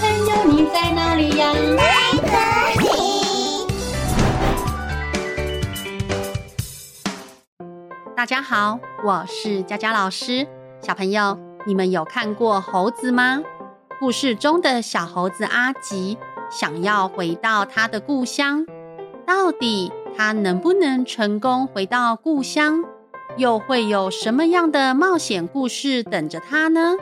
朋友，你在哪里呀？大家好，我是佳佳老师。小朋友，你们有看过猴子吗？故事中的小猴子阿吉想要回到他的故乡，到底他能不能成功回到故乡？又会有什么样的冒险故事等着他呢？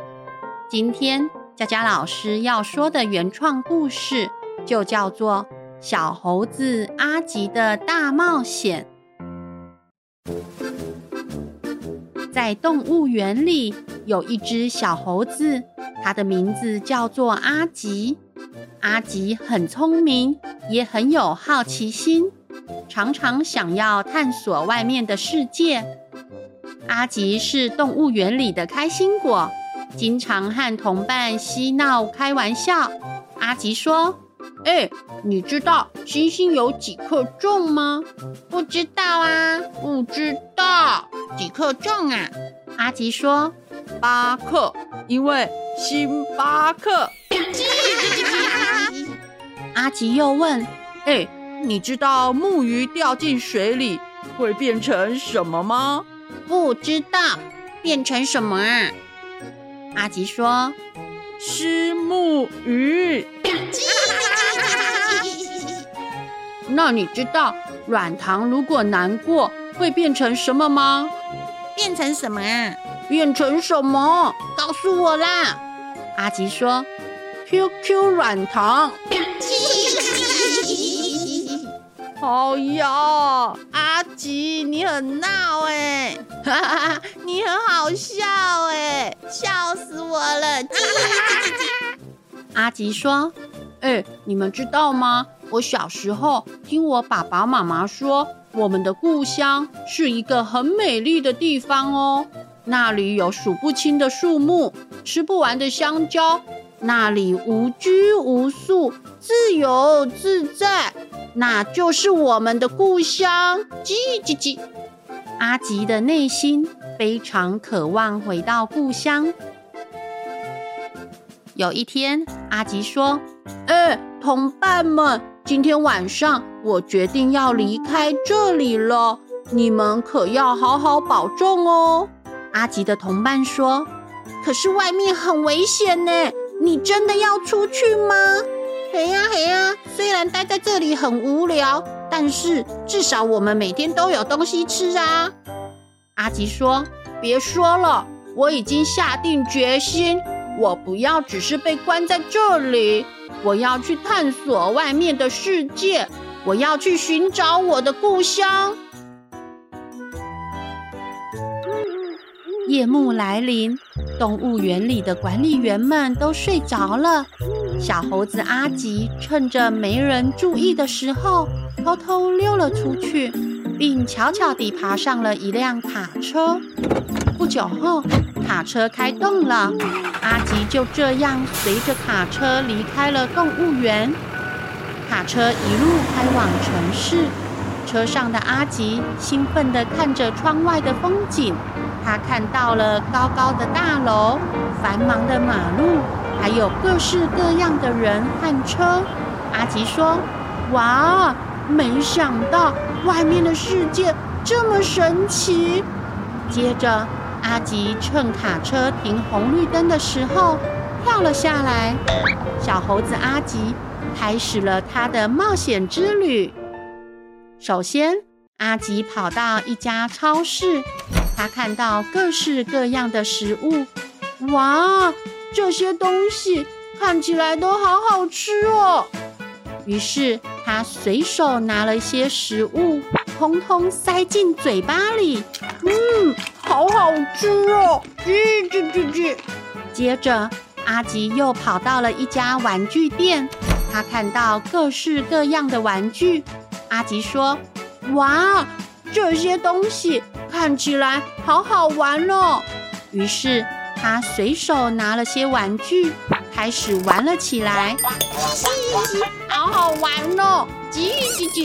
今天佳佳老师要说的原创故事就叫做《小猴子阿吉的大冒险》。在动物园里有一只小猴子，它的名字叫做阿吉。阿吉很聪明，也很有好奇心，常常想要探索外面的世界。阿吉是动物园里的开心果，经常和同伴嬉闹开玩笑。阿吉说：“哎，你知道星星有几克重吗？”“不知道啊，不知道。”“几克重啊？”阿吉说：“八克，因为星巴克。”阿吉又问：“哎，你知道木鱼掉进水里会变成什么吗？”不知道变成什么啊？阿吉说：“虱目鱼。”那你知道软糖如果难过会变成什么吗？变成什么啊？变成什么？告诉我啦！阿吉说：“QQ 软糖。”好呀，阿吉，你很闹哎，哈哈哈，你很好笑哎，笑死我了！阿吉说：“哎，你们知道吗？我小时候听我爸爸妈妈说，我们的故乡是一个很美丽的地方哦，那里有数不清的树木，吃不完的香蕉，那里无拘无束，自由自在。”那就是我们的故乡，叽叽叽。阿吉的内心非常渴望回到故乡。有一天，阿吉说：“哎，同伴们，今天晚上我决定要离开这里了，你们可要好好保重哦。”阿吉的同伴说：“可是外面很危险呢，你真的要出去吗？”嘿呀嘿呀，虽然待在这里很无聊，但是至少我们每天都有东西吃啊。阿吉说：“别说了，我已经下定决心，我不要只是被关在这里，我要去探索外面的世界，我要去寻找我的故乡。”夜幕来临，动物园里的管理员们都睡着了。小猴子阿吉趁着没人注意的时候，偷偷溜了出去，并悄悄地爬上了一辆卡车。不久后，卡车开动了，阿吉就这样随着卡车离开了动物园。卡车一路开往城市，车上的阿吉兴奋地看着窗外的风景。他看到了高高的大楼、繁忙的马路。还有各式各样的人和车。阿吉说：“哇，没想到外面的世界这么神奇。”接着，阿吉趁卡车停红绿灯的时候跳了下来。小猴子阿吉开始了他的冒险之旅。首先，阿吉跑到一家超市，他看到各式各样的食物。哇！这些东西看起来都好好吃哦。于是他随手拿了一些食物，通通塞进嘴巴里。嗯，好好吃哦！叽叽叽叽。接着，阿吉又跑到了一家玩具店，他看到各式各样的玩具。阿吉说：“哇，这些东西看起来好好玩哦。”于是。他随手拿了些玩具，开始玩了起来。嘻嘻嘻好好玩哦！叽叽叽。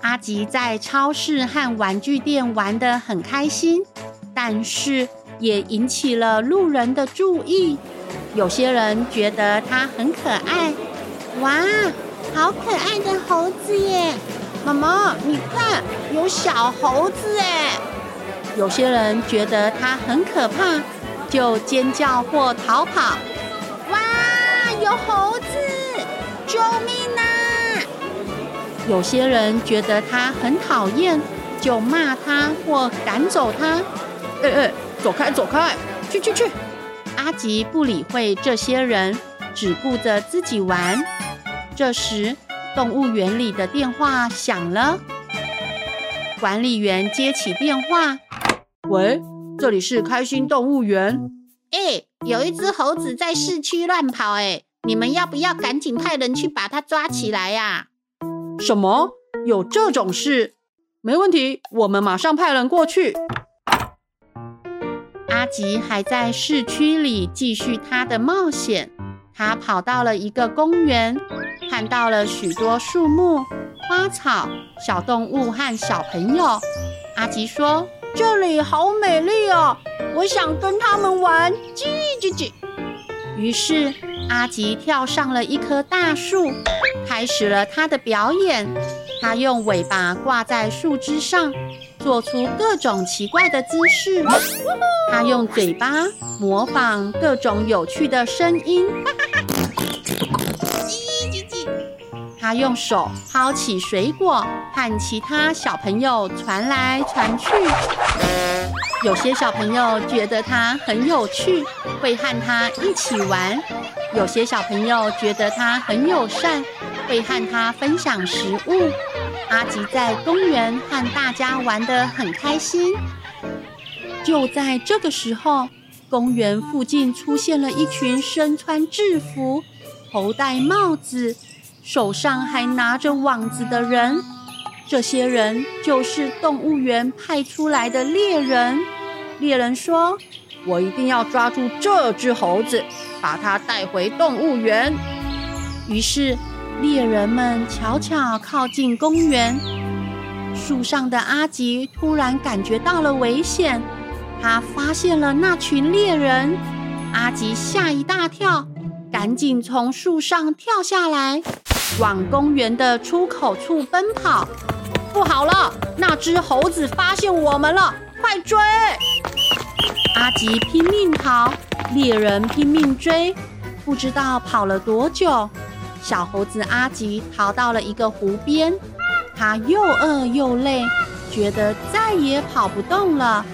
阿吉在超市和玩具店玩得很开心，但是也引起了路人的注意。有些人觉得它很可爱。哇，好可爱的猴子耶！妈妈，你看，有小猴子哎。有些人觉得它很可怕，就尖叫或逃跑。哇，有猴子！救命啊！有些人觉得它很讨厌，就骂它或赶走它。哎哎，走开走开，去去去！阿吉不理会这些人，只顾着自己玩。这时，动物园里的电话响了，管理员接起电话：“喂，这里是开心动物园。哎，有一只猴子在市区乱跑，哎，你们要不要赶紧派人去把它抓起来呀？”“什么？有这种事？没问题，我们马上派人过去。”阿吉还在市区里继续他的冒险。他跑到了一个公园，看到了许多树木、花草、小动物和小朋友。阿吉说：“这里好美丽哦，我想跟他们玩。”叽叽叽。于是阿吉跳上了一棵大树，开始了他的表演。他用尾巴挂在树枝上，做出各种奇怪的姿势。他用嘴巴模仿各种有趣的声音。他用手抛起水果，和其他小朋友传来传去。有些小朋友觉得他很有趣，会和他一起玩；有些小朋友觉得他很友善，会和他分享食物。阿吉在公园和大家玩得很开心。就在这个时候，公园附近出现了一群身穿制服、头戴帽子。手上还拿着网子的人，这些人就是动物园派出来的猎人。猎人说：“我一定要抓住这只猴子，把它带回动物园。”于是，猎人们悄悄靠近公园。树上的阿吉突然感觉到了危险，他发现了那群猎人。阿吉吓一大跳，赶紧从树上跳下来。往公园的出口处奔跑，不好了！那只猴子发现我们了，快追！阿吉拼命逃，猎人拼命追，不知道跑了多久，小猴子阿吉逃到了一个湖边，他又饿又累，觉得再也跑不动了。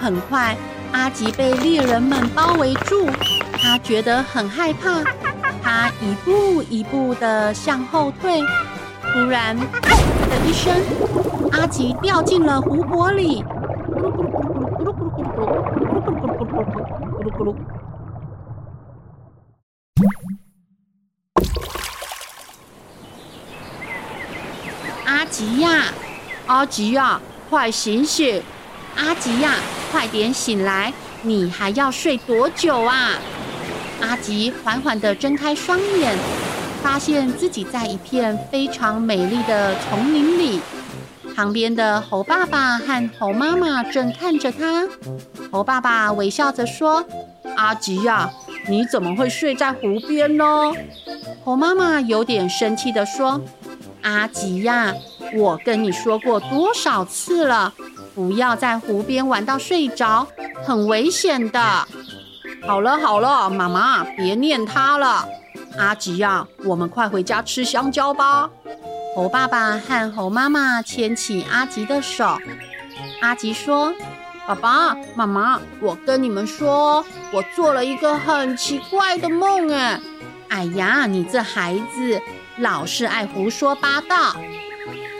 很快，阿吉被猎人们包围住，他觉得很害怕。他一步一步的向后退，突然的一声，阿吉掉进了湖泊里。阿吉呀，阿吉呀，快醒醒！阿吉呀，快点醒来！你还要睡多久啊？阿吉缓缓地睁开双眼，发现自己在一片非常美丽的丛林里。旁边的猴爸爸和猴妈妈正看着他。猴爸爸微笑着说：“阿吉呀，你怎么会睡在湖边呢？”猴妈妈有点生气地说：“阿吉呀，我跟你说过多少次了，不要在湖边玩到睡着，很危险的。”好了好了，妈妈别念他了。阿吉呀，我们快回家吃香蕉吧。猴爸爸和猴妈妈牵起阿吉的手。阿吉说：“爸爸妈妈，我跟你们说，我做了一个很奇怪的梦。哎，哎呀，你这孩子老是爱胡说八道。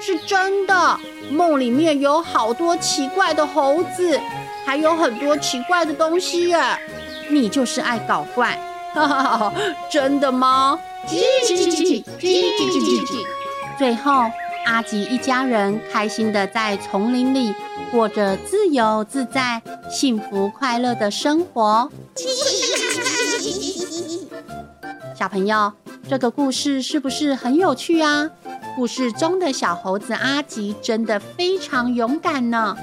是真的，梦里面有好多奇怪的猴子，还有很多奇怪的东西。哎。”你就是爱搞怪，哈哈哈！真的吗？叽叽叽叽叽叽叽叽。最后，阿吉一家人开心的在丛林里过着自由自在、幸福快乐的生活。小朋友，这个故事是不是很有趣啊？故事中的小猴子阿吉真的非常勇敢呢。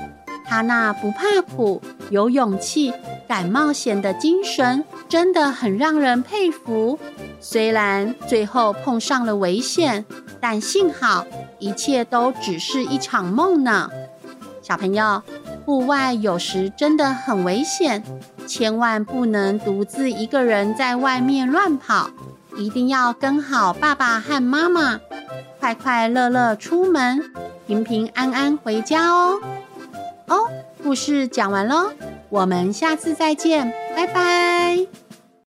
他那不怕苦、有勇气、敢冒险的精神，真的很让人佩服。虽然最后碰上了危险，但幸好一切都只是一场梦呢。小朋友，户外有时真的很危险，千万不能独自一个人在外面乱跑，一定要跟好爸爸和妈妈，快快乐乐出门，平平安安回家哦。哦，故事讲完喽，我们下次再见，拜拜。